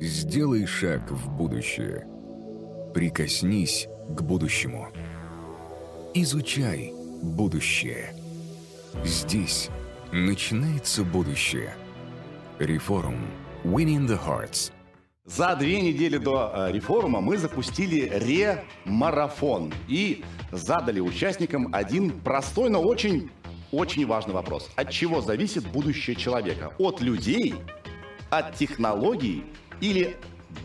Сделай шаг в будущее. Прикоснись к будущему. Изучай будущее. Здесь начинается будущее. Реформ. Winning the Hearts. За две недели до э, реформа мы запустили ре-марафон и задали участникам один простой, но очень, очень важный вопрос. От чего зависит будущее человека? От людей, от технологий или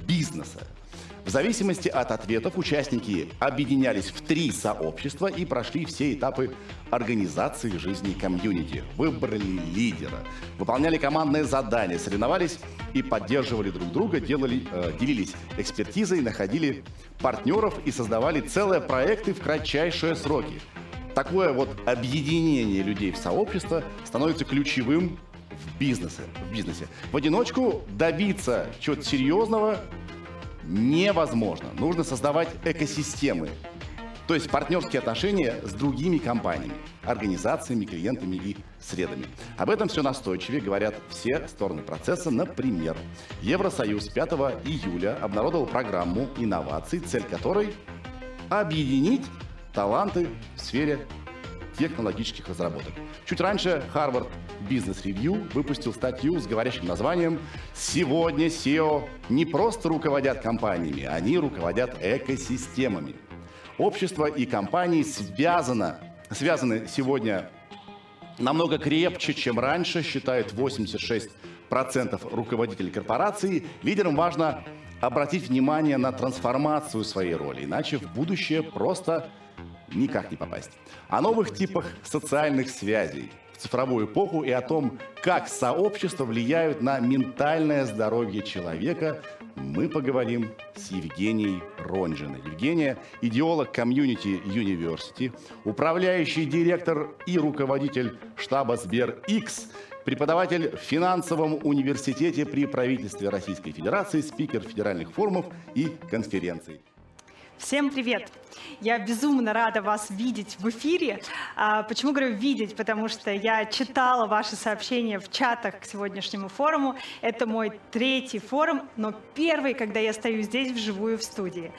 бизнеса? В зависимости от ответов участники объединялись в три сообщества и прошли все этапы организации жизни комьюнити. Выбрали лидера, выполняли командные задания, соревновались и поддерживали друг друга, делали, э, делились экспертизой, находили партнеров и создавали целые проекты в кратчайшие сроки. Такое вот объединение людей в сообщество становится ключевым в бизнесе. В, бизнесе. в одиночку добиться чего-то серьезного невозможно. Нужно создавать экосистемы, то есть партнерские отношения с другими компаниями, организациями, клиентами и средами. Об этом все настойчивее говорят все стороны процесса. Например, Евросоюз 5 июля обнародовал программу инноваций, цель которой объединить таланты в сфере технологических разработок. Чуть раньше Harvard Business Review выпустил статью с говорящим названием «Сегодня SEO не просто руководят компаниями, они руководят экосистемами». Общество и компании связано, связаны сегодня намного крепче, чем раньше, считают 86% руководителей корпораций. Лидерам важно обратить внимание на трансформацию своей роли, иначе в будущее просто никак не попасть. О новых типах социальных связей в цифровую эпоху и о том, как сообщества влияют на ментальное здоровье человека, мы поговорим с Евгенией Ронжиной. Евгения – идеолог комьюнити University, управляющий директор и руководитель штаба Сбер-X, преподаватель в финансовом университете при правительстве Российской Федерации, спикер федеральных форумов и конференций. Всем привет! Я безумно рада вас видеть в эфире. А, почему говорю видеть? Потому что я читала ваши сообщения в чатах к сегодняшнему форуму. Это мой третий форум, но первый, когда я стою здесь вживую в студии.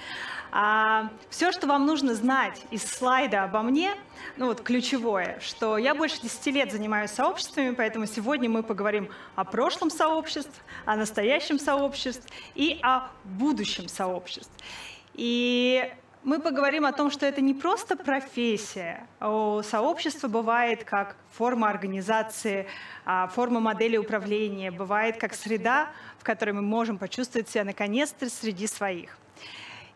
А, все, что вам нужно знать из слайда обо мне, ну вот ключевое, что я больше 10 лет занимаюсь сообществами, поэтому сегодня мы поговорим о прошлом сообществ, о настоящем сообществе и о будущем сообществе. И мы поговорим о том, что это не просто профессия. У сообщества бывает как форма организации, а, форма модели управления, бывает как среда, в которой мы можем почувствовать себя наконец-то среди своих.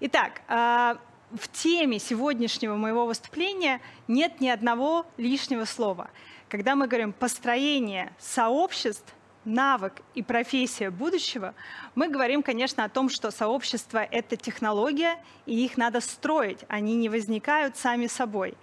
Итак, а, в теме сегодняшнего моего выступления нет ни одного лишнего слова. Когда мы говорим построение сообществ, навык и профессия будущего, мы говорим, конечно, о том, что сообщество — это технология, и их надо строить, они не возникают сами собой.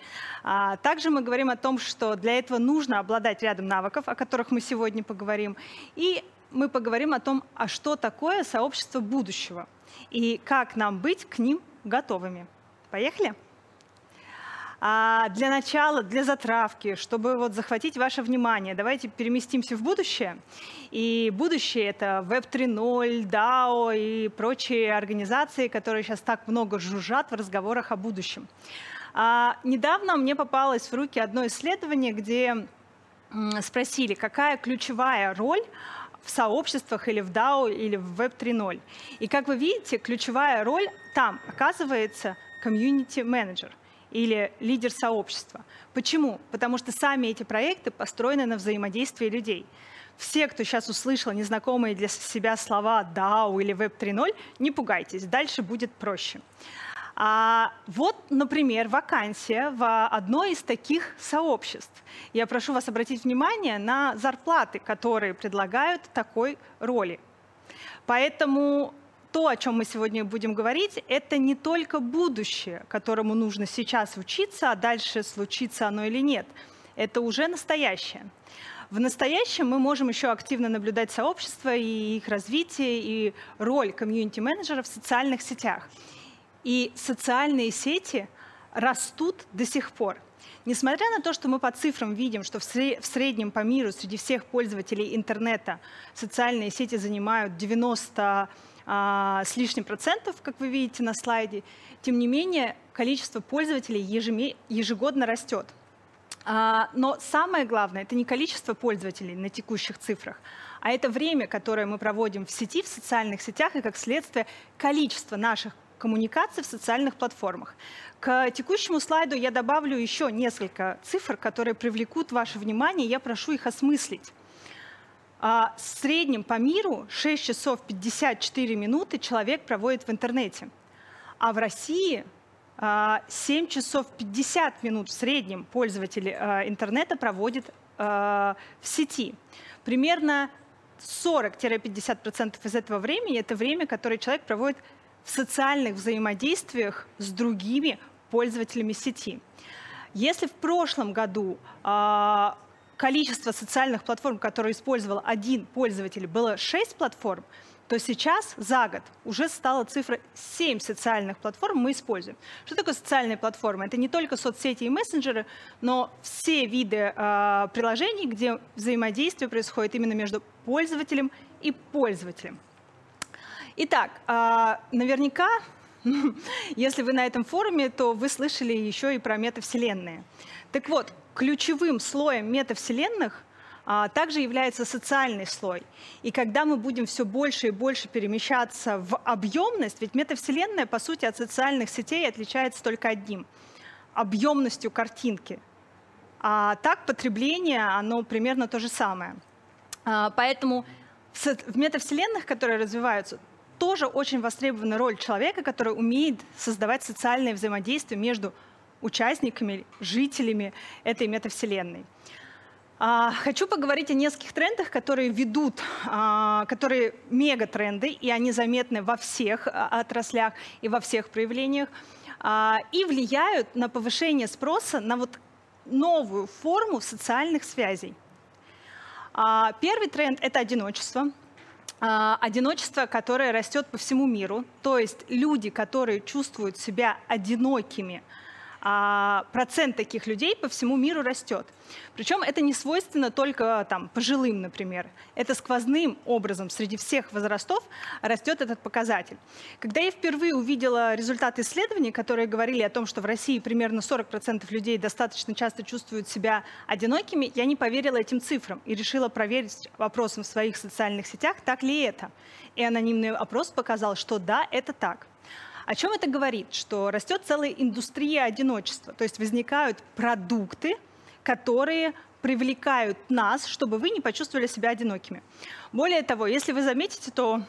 А также мы говорим о том, что для этого нужно обладать рядом навыков, о которых мы сегодня поговорим, и мы поговорим о том, а что такое сообщество будущего, и как нам быть к ним готовыми. Поехали? А для начала, для затравки, чтобы вот захватить ваше внимание, давайте переместимся в будущее. И будущее — это Web 3.0, DAO и прочие организации, которые сейчас так много жужжат в разговорах о будущем. А, недавно мне попалось в руки одно исследование, где спросили, какая ключевая роль в сообществах или в DAO или в Web 3.0. И как вы видите, ключевая роль там оказывается community менеджер или лидер сообщества. Почему? Потому что сами эти проекты построены на взаимодействии людей. Все, кто сейчас услышал незнакомые для себя слова DAO или Web 3.0, не пугайтесь, дальше будет проще. А вот, например, вакансия в одной из таких сообществ. Я прошу вас обратить внимание на зарплаты, которые предлагают такой роли. Поэтому то, о чем мы сегодня будем говорить, это не только будущее, которому нужно сейчас учиться, а дальше случится оно или нет. Это уже настоящее. В настоящем мы можем еще активно наблюдать сообщества и их развитие, и роль комьюнити-менеджера в социальных сетях. И социальные сети растут до сих пор. Несмотря на то, что мы по цифрам видим, что в среднем по миру среди всех пользователей интернета социальные сети занимают 90 а, с лишним процентов, как вы видите на слайде. Тем не менее, количество пользователей ежегодно растет. А, но самое главное, это не количество пользователей на текущих цифрах, а это время, которое мы проводим в сети, в социальных сетях, и как следствие количество наших коммуникаций в социальных платформах. К текущему слайду я добавлю еще несколько цифр, которые привлекут ваше внимание, я прошу их осмыслить. А, в среднем по миру 6 часов 54 минуты человек проводит в интернете. А в России 7 а, часов 50 минут в среднем пользователи а, интернета проводят в сети. Примерно 40-50% из этого времени – это время, которое человек проводит в социальных взаимодействиях с другими пользователями сети. Если в прошлом году количество социальных платформ, которые использовал один пользователь, было 6 платформ, то сейчас за год уже стала цифра 7 социальных платформ мы используем. Что такое социальные платформы? Это не только соцсети и мессенджеры, но все виды э, приложений, где взаимодействие происходит именно между пользователем и пользователем. Итак, э, наверняка, если вы на этом форуме, то вы слышали еще и про метавселенные. Так вот, ключевым слоем метавселенных а, также является социальный слой. И когда мы будем все больше и больше перемещаться в объемность, ведь метавселенная, по сути, от социальных сетей отличается только одним – объемностью картинки. А так потребление, оно примерно то же самое. А, поэтому в метавселенных, которые развиваются, тоже очень востребована роль человека, который умеет создавать социальное взаимодействие между участниками, жителями этой метавселенной. А, хочу поговорить о нескольких трендах, которые ведут, а, которые мегатренды, и они заметны во всех а, отраслях и во всех проявлениях, и влияют на повышение спроса на вот новую форму социальных связей. Первый тренд – это одиночество. Одиночество, которое растет по всему миру, то есть люди, которые чувствуют себя одинокими – а процент таких людей по всему миру растет. Причем это не свойственно только там, пожилым, например. Это сквозным образом среди всех возрастов растет этот показатель. Когда я впервые увидела результаты исследований, которые говорили о том, что в России примерно 40% людей достаточно часто чувствуют себя одинокими, я не поверила этим цифрам и решила проверить вопросом в своих социальных сетях, так ли это. И анонимный опрос показал, что да, это так. О чем это говорит? Что растет целая индустрия одиночества, то есть возникают продукты, которые привлекают нас, чтобы вы не почувствовали себя одинокими. Более того, если вы заметите, то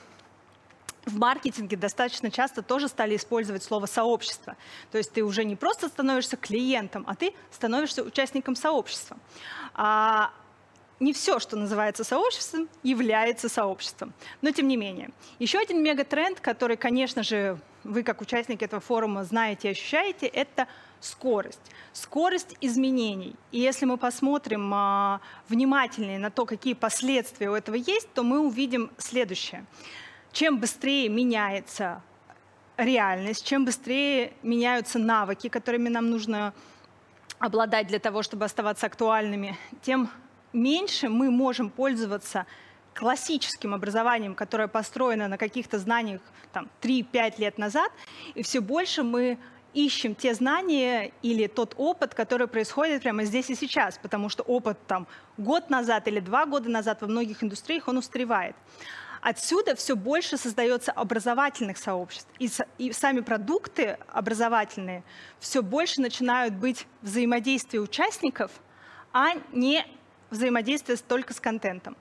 в маркетинге достаточно часто тоже стали использовать слово «сообщество». То есть ты уже не просто становишься клиентом, а ты становишься участником сообщества. А не все, что называется сообществом, является сообществом. Но тем не менее. Еще один мегатренд, который, конечно же, вы как участники этого форума знаете и ощущаете, это скорость. Скорость изменений. И если мы посмотрим а, внимательнее на то, какие последствия у этого есть, то мы увидим следующее. Чем быстрее меняется реальность, чем быстрее меняются навыки, которыми нам нужно обладать для того, чтобы оставаться актуальными, тем меньше мы можем пользоваться классическим образованием, которое построено на каких-то знаниях там, 3-5 лет назад, и все больше мы ищем те знания или тот опыт, который происходит прямо здесь и сейчас, потому что опыт там год назад или два года назад во многих индустриях, он устаревает. Отсюда все больше создается образовательных сообществ, и, и сами продукты образовательные все больше начинают быть взаимодействие участников, а не взаимодействие только с контентом.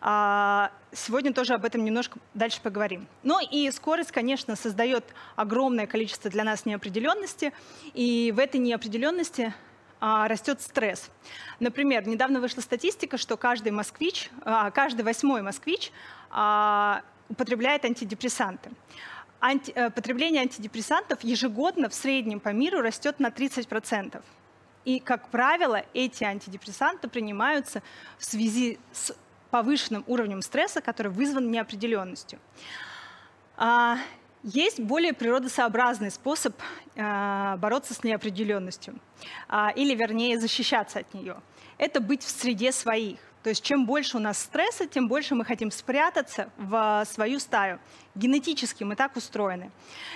А, сегодня тоже об этом немножко дальше поговорим. Ну и скорость, конечно, создает огромное количество для нас неопределенности, и в этой неопределенности а, растет стресс. Например, недавно вышла статистика, что каждый москвич, а, каждый восьмой москвич употребляет антидепрессанты. Анти, э, потребление антидепрессантов ежегодно в среднем по миру растет на 30%. И, как правило, эти антидепрессанты принимаются в связи с повышенным уровнем стресса, который вызван неопределенностью. А, есть более природосообразный способ а, бороться с неопределенностью, а, или, вернее, защищаться от нее. Это быть в среде своих. То есть чем больше у нас стресса, тем больше мы хотим спрятаться в свою стаю. Генетически мы так устроены.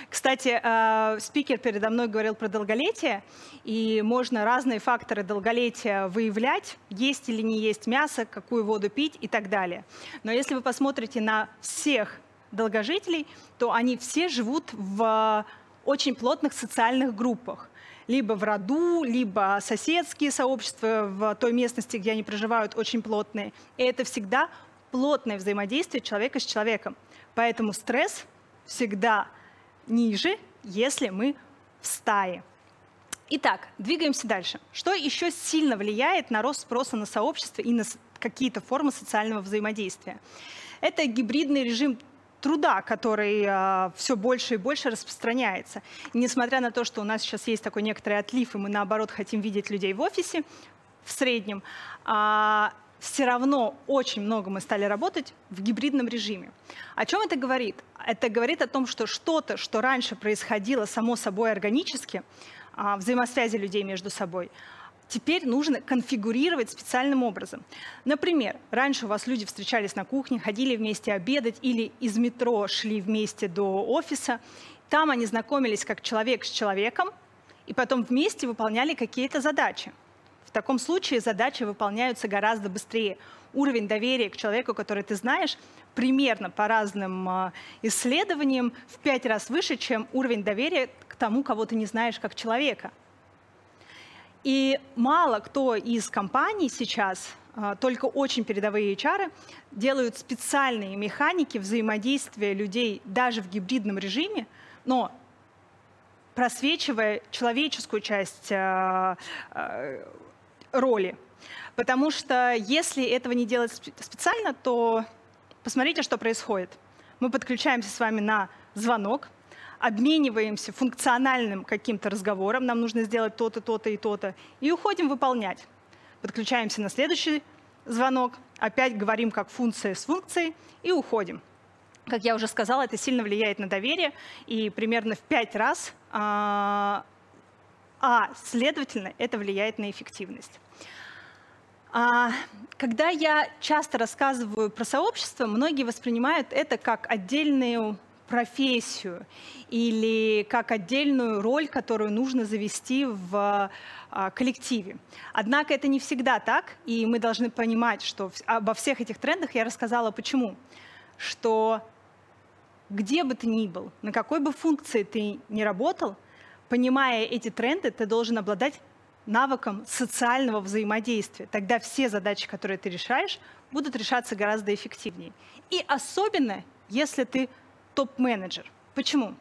Кстати, э, спикер передо мной говорил про долголетие, и можно разные факторы долголетия выявлять, есть или не есть мясо, какую воду пить и так далее. Но если вы посмотрите на всех долгожителей, то они все живут в очень плотных социальных группах либо в роду, либо соседские сообщества в той местности, где они проживают, очень плотные. И это всегда плотное взаимодействие человека с человеком. Поэтому стресс всегда ниже, если мы в стае. Итак, двигаемся дальше. Что еще сильно влияет на рост спроса на сообщество и на какие-то формы социального взаимодействия? Это гибридный режим труда, который э, все больше и больше распространяется. И несмотря на то, что у нас сейчас есть такой некоторый отлив, и мы наоборот хотим видеть людей в офисе в среднем, э, а, все равно очень много мы стали работать в гибридном режиме. О чем это говорит? Это говорит о том, что что-то, что раньше происходило само собой органически, э, взаимосвязи людей между собой, теперь нужно конфигурировать специальным образом. Например, раньше у вас люди встречались на кухне, ходили вместе обедать или из метро шли вместе до офиса. Там они знакомились как человек с человеком, и потом вместе выполняли какие-то задачи. В таком случае задачи выполняются гораздо быстрее. Уровень доверия к человеку, который ты знаешь, примерно по разным а, исследованиям в пять раз выше, чем уровень доверия к тому, кого ты не знаешь как человека. И мало кто из компаний сейчас, а, только очень передовые HR, делают специальные механики взаимодействия людей даже в гибридном режиме, но просвечивая человеческую часть а, а, роли. Потому что если этого не делать специально, то посмотрите, что происходит. Мы подключаемся с вами на звонок, обмениваемся функциональным каким-то разговором, нам нужно сделать то-то, то-то и то-то, и уходим выполнять. Подключаемся на следующий звонок, опять говорим как функция с функцией и уходим. Как я уже сказала, это сильно влияет на доверие, и примерно в пять раз, а, а следовательно, это влияет на эффективность. А, когда я часто рассказываю про сообщество, многие воспринимают это как отдельную профессию или как отдельную роль, которую нужно завести в а, коллективе. Однако это не всегда так, и мы должны понимать, что обо всех этих трендах я рассказала почему. Что где бы ты ни был, на какой бы функции ты ни работал, понимая эти тренды, ты должен обладать навыком социального взаимодействия. Тогда все задачи, которые ты решаешь, будут решаться гораздо эффективнее. И особенно, если ты топ-менеджер. Почему?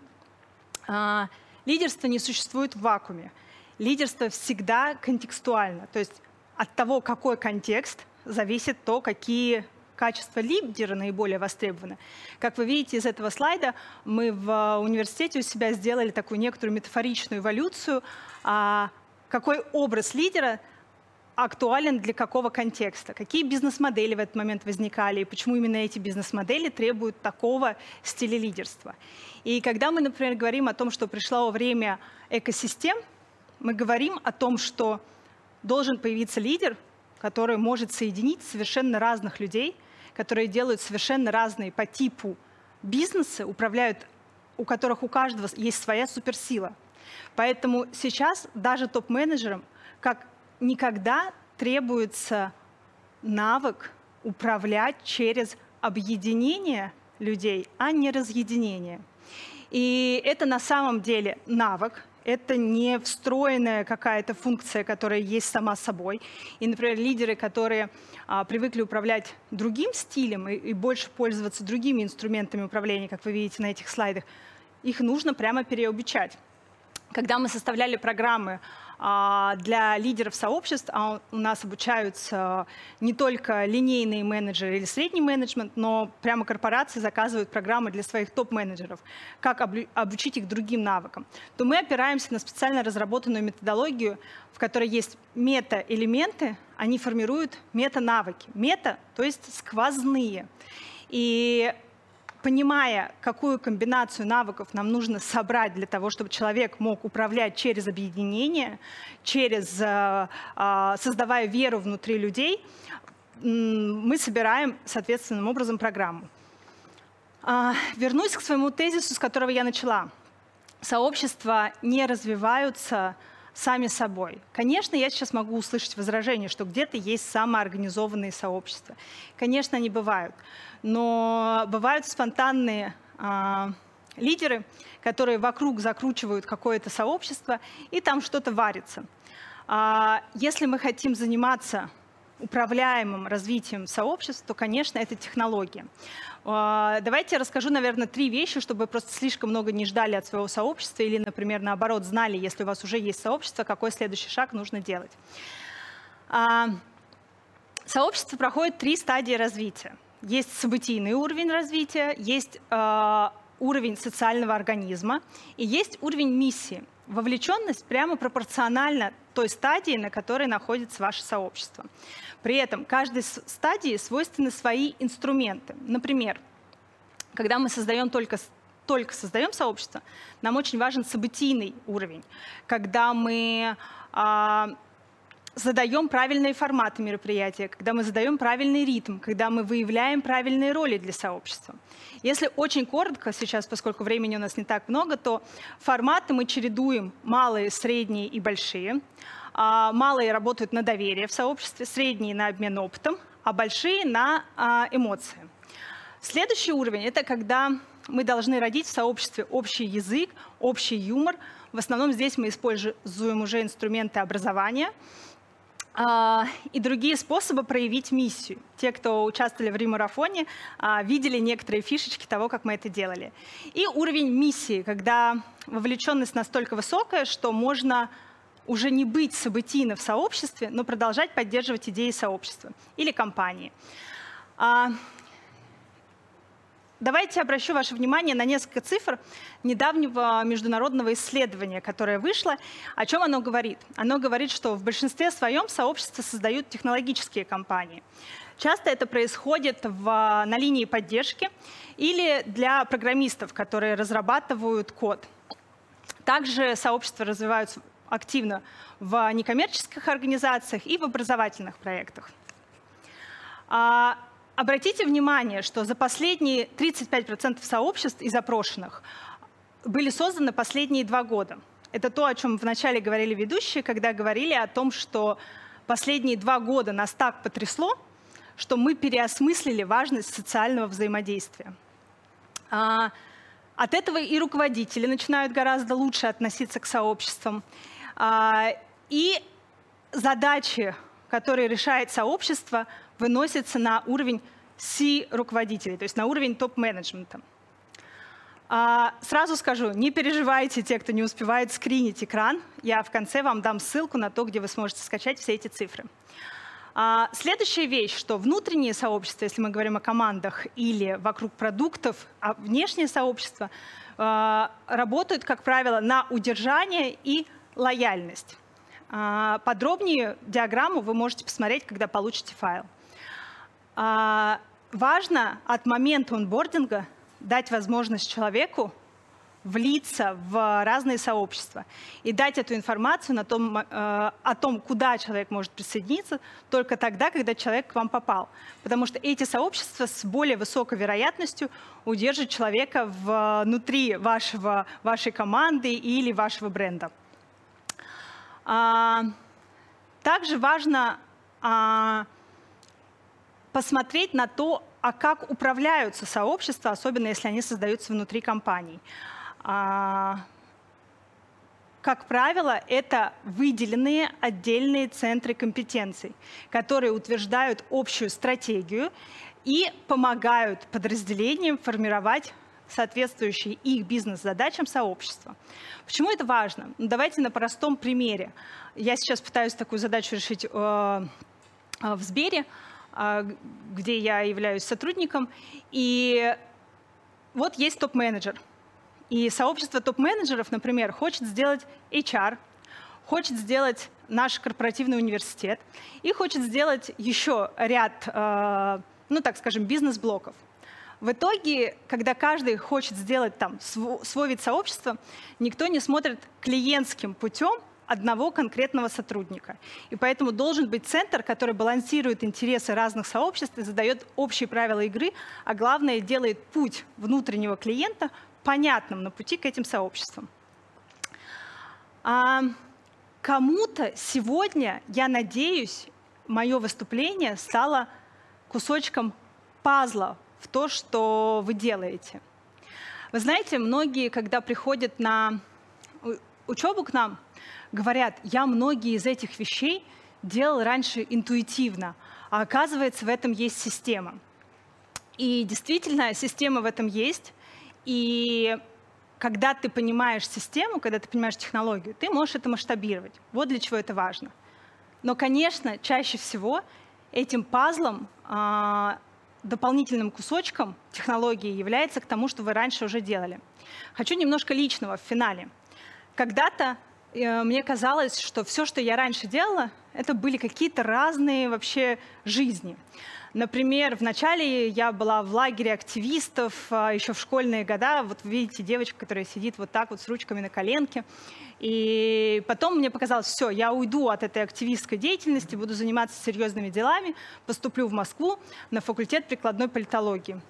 А, лидерство не существует в вакууме. Лидерство всегда контекстуально. То есть от того, какой контекст, зависит то, какие качества лидера наиболее востребованы. Как вы видите из этого слайда, мы в университете у себя сделали такую некоторую метафоричную эволюцию, а, какой образ лидера актуален для какого контекста, какие бизнес-модели в этот момент возникали, и почему именно эти бизнес-модели требуют такого стиля лидерства. И когда мы, например, говорим о том, что пришло время экосистем, мы говорим о том, что должен появиться лидер, который может соединить совершенно разных людей, которые делают совершенно разные по типу бизнесы, управляют, у которых у каждого есть своя суперсила. Поэтому сейчас даже топ-менеджерам, как никогда требуется навык управлять через объединение людей, а не разъединение. И это на самом деле навык, это не встроенная какая-то функция, которая есть сама собой. И, например, лидеры, которые а, привыкли управлять другим стилем и, и больше пользоваться другими инструментами управления, как вы видите на этих слайдах, их нужно прямо переобучать. Когда мы составляли программы для лидеров сообществ а у нас обучаются не только линейные менеджеры или средний менеджмент, но прямо корпорации заказывают программы для своих топ-менеджеров, как обучить их другим навыкам. То мы опираемся на специально разработанную методологию, в которой есть мета-элементы, они формируют мета-навыки. Мета, то есть сквозные. И понимая, какую комбинацию навыков нам нужно собрать для того, чтобы человек мог управлять через объединение, через, э, а, создавая веру внутри людей, мы собираем соответственным образом программу. А, вернусь к своему тезису, с которого я начала. Сообщества не развиваются сами собой. Конечно, я сейчас могу услышать возражение, что где-то есть самоорганизованные сообщества. Конечно, они бывают. Но бывают спонтанные а, лидеры, которые вокруг закручивают какое-то сообщество, и там что-то варится. А, если мы хотим заниматься управляемым развитием сообществ, то, конечно, это технология. А, давайте я расскажу, наверное, три вещи, чтобы вы просто слишком много не ждали от своего сообщества или, например, наоборот, знали, если у вас уже есть сообщество, какой следующий шаг нужно делать. А, сообщество проходит три стадии развития. Есть событийный уровень развития, есть а, уровень социального организма и есть уровень миссии. Вовлеченность прямо пропорциональна той стадии, на которой находится ваше сообщество. При этом каждой стадии свойственны свои инструменты. Например, когда мы создаем только только создаем сообщество, нам очень важен событийный уровень, когда мы а, задаем правильные форматы мероприятия, когда мы задаем правильный ритм, когда мы выявляем правильные роли для сообщества. Если очень коротко сейчас, поскольку времени у нас не так много, то форматы мы чередуем малые, средние и большие. А, малые работают на доверие в сообществе, средние на обмен опытом, а большие на а, эмоции. Следующий уровень – это когда мы должны родить в сообществе общий язык, общий юмор. В основном здесь мы используем уже инструменты образования и другие способы проявить миссию. Те, кто участвовали в Римарафоне, видели некоторые фишечки того, как мы это делали. И уровень миссии, когда вовлеченность настолько высокая, что можно уже не быть событийно в сообществе, но продолжать поддерживать идеи сообщества или компании. А, давайте обращу ваше внимание на несколько цифр недавнего международного исследования, которое вышло. О чем оно говорит? Оно говорит, что в большинстве своем сообщества создают технологические компании. Часто это происходит в, на линии поддержки или для программистов, которые разрабатывают код. Также сообщества развиваются активно в некоммерческих организациях и в образовательных проектах. Обратите внимание, что за последние 35% сообществ и запрошенных были созданы последние два года. Это то, о чем вначале говорили ведущие, когда говорили о том, что последние два года нас так потрясло, что мы переосмыслили важность социального взаимодействия. А, от этого и руководители начинают гораздо лучше относиться к сообществам, а, и задачи, которые решает сообщество, выносятся на уровень C-руководителей, то есть на уровень топ-менеджмента. А, сразу скажу, не переживайте те, кто не успевает скринить экран. Я в конце вам дам ссылку на то, где вы сможете скачать все эти цифры. А, следующая вещь, что внутренние сообщества, если мы говорим о командах или вокруг продуктов, а внешние сообщества работают, как правило, на удержание и лояльность. А, подробнее диаграмму вы можете посмотреть, когда получите файл. А, важно от момента онбординга дать возможность человеку влиться в разные сообщества и дать эту информацию на том, э, о том, куда человек может присоединиться, только тогда, когда человек к вам попал. Потому что эти сообщества с более высокой вероятностью удержат человека внутри вашего, вашей команды или вашего бренда. А, также важно а, посмотреть на то, а как управляются сообщества, особенно если они создаются внутри компаний. А, как правило, это выделенные отдельные центры компетенций, которые утверждают общую стратегию и помогают подразделениям формировать соответствующие их бизнес-задачам сообщества. Почему это важно? Ну, давайте на простом примере. Я сейчас пытаюсь такую задачу решить э, э, в Сбере, где я являюсь сотрудником. И вот есть топ-менеджер. И сообщество топ-менеджеров, например, хочет сделать HR, хочет сделать наш корпоративный университет и хочет сделать еще ряд, э, ну так скажем, бизнес-блоков. В итоге, когда каждый хочет сделать там свой вид сообщества, никто не смотрит клиентским путем, одного конкретного сотрудника. И поэтому должен быть центр, который балансирует интересы разных сообществ и задает общие правила игры, а главное, делает путь внутреннего клиента понятным на пути к этим сообществам. А, кому-то сегодня, я надеюсь, мое выступление стало кусочком пазла в то, что вы делаете. Вы знаете, многие, когда приходят на учебу к нам, говорят, я многие из этих вещей делал раньше интуитивно, а оказывается, в этом есть система. И действительно, система в этом есть. И когда ты понимаешь систему, когда ты понимаешь технологию, ты можешь это масштабировать. Вот для чего это важно. Но, конечно, чаще всего этим пазлом, э, дополнительным кусочком технологии является к тому, что вы раньше уже делали. Хочу немножко личного в финале. Когда-то э, мне казалось, что все, что я раньше делала, это были какие-то разные вообще жизни. Например, вначале я была в лагере активистов, а, еще в школьные года. Вот видите девочку, которая сидит вот так вот с ручками на коленке. И потом мне показалось, все, я уйду от этой активистской деятельности, буду заниматься серьезными делами, поступлю в Москву на факультет прикладной политологии.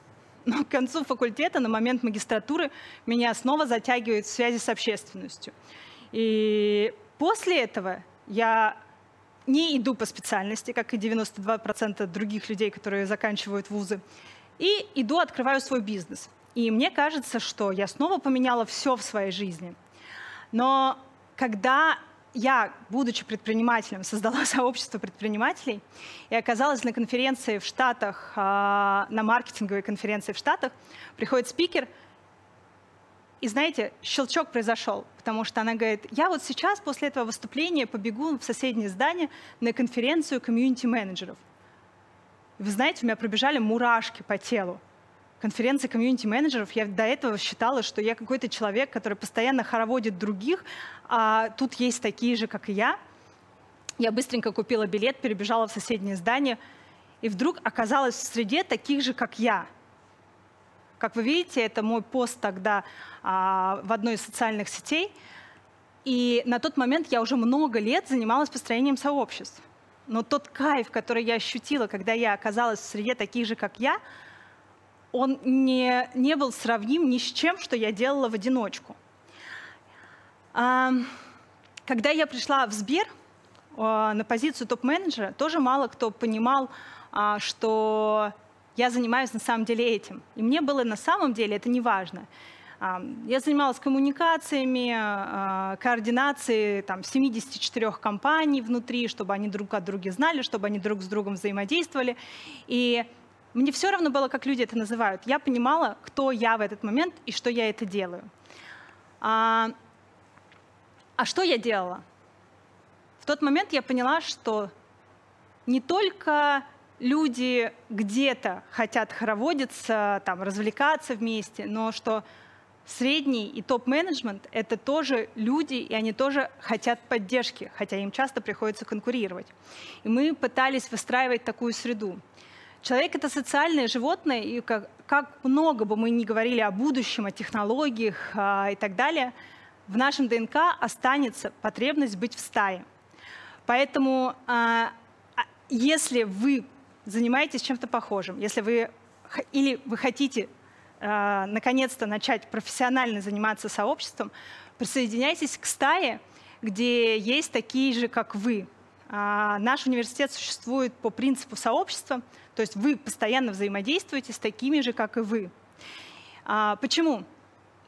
Но к концу факультета, на момент магистратуры, меня снова затягивают в связи с общественностью. И после этого я не иду по специальности, как и 92% других людей, которые заканчивают вузы, и иду, открываю свой бизнес. И мне кажется, что я снова поменяла все в своей жизни. Но когда я, будучи предпринимателем, создала сообщество предпринимателей и оказалась на конференции в Штатах, а, на маркетинговой конференции в Штатах, приходит спикер – и знаете, щелчок произошел, потому что она говорит, я вот сейчас после этого выступления побегу в соседнее здание на конференцию комьюнити-менеджеров. Вы знаете, у меня пробежали мурашки по телу. Конференция комьюнити-менеджеров, я до этого считала, что я какой-то человек, который постоянно хороводит других, а тут есть такие же, как и я. Я быстренько купила билет, перебежала в соседнее здание, и вдруг оказалась в среде таких же, как я – как вы видите, это мой пост тогда а, в одной из социальных сетей. И на тот момент я уже много лет занималась построением сообществ. Но тот кайф, который я ощутила, когда я оказалась в среде таких же, как я, он не, не был сравним ни с чем, что я делала в одиночку. А, когда я пришла в Сбер а, на позицию топ-менеджера, тоже мало кто понимал, а, что я занимаюсь на самом деле этим. И мне было на самом деле это не важно. Я занималась коммуникациями, координацией там, 74 компаний внутри, чтобы они друг от друга знали, чтобы они друг с другом взаимодействовали. И мне все равно было, как люди это называют. Я понимала, кто я в этот момент и что я это делаю. А, а что я делала? В тот момент я поняла, что не только люди где-то хотят хороводиться, там, развлекаться вместе, но что средний и топ-менеджмент — это тоже люди, и они тоже хотят поддержки, хотя им часто приходится конкурировать. И мы пытались выстраивать такую среду. Человек — это социальное животное, и как, как много бы мы ни говорили о будущем, о технологиях а, и так далее, в нашем ДНК останется потребность быть в стае. Поэтому а, а если вы занимаетесь чем-то похожим, если вы или вы хотите э, наконец-то начать профессионально заниматься сообществом, присоединяйтесь к стае, где есть такие же, как вы. А, наш университет существует по принципу сообщества, то есть вы постоянно взаимодействуете с такими же, как и вы. А, почему?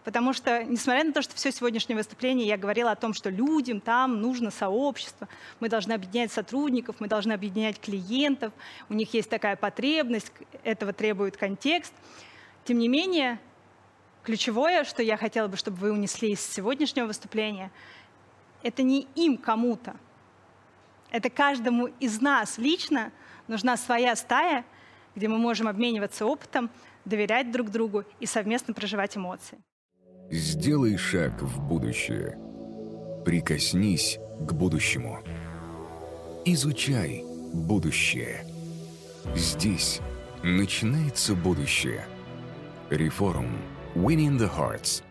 Потому что, несмотря на то, что все сегодняшнее выступление я говорила о том, что людям там нужно сообщество, мы должны объединять сотрудников, мы должны объединять клиентов, у них есть такая потребность, этого требует контекст. Тем не менее, ключевое, что я хотела бы, чтобы вы унесли из сегодняшнего выступления, это не им кому-то, это каждому из нас лично нужна своя стая, где мы можем обмениваться опытом, доверять друг другу и совместно проживать эмоции. Сделай шаг в будущее. Прикоснись к будущему. Изучай будущее. Здесь начинается будущее. Реформ. Winning the Hearts.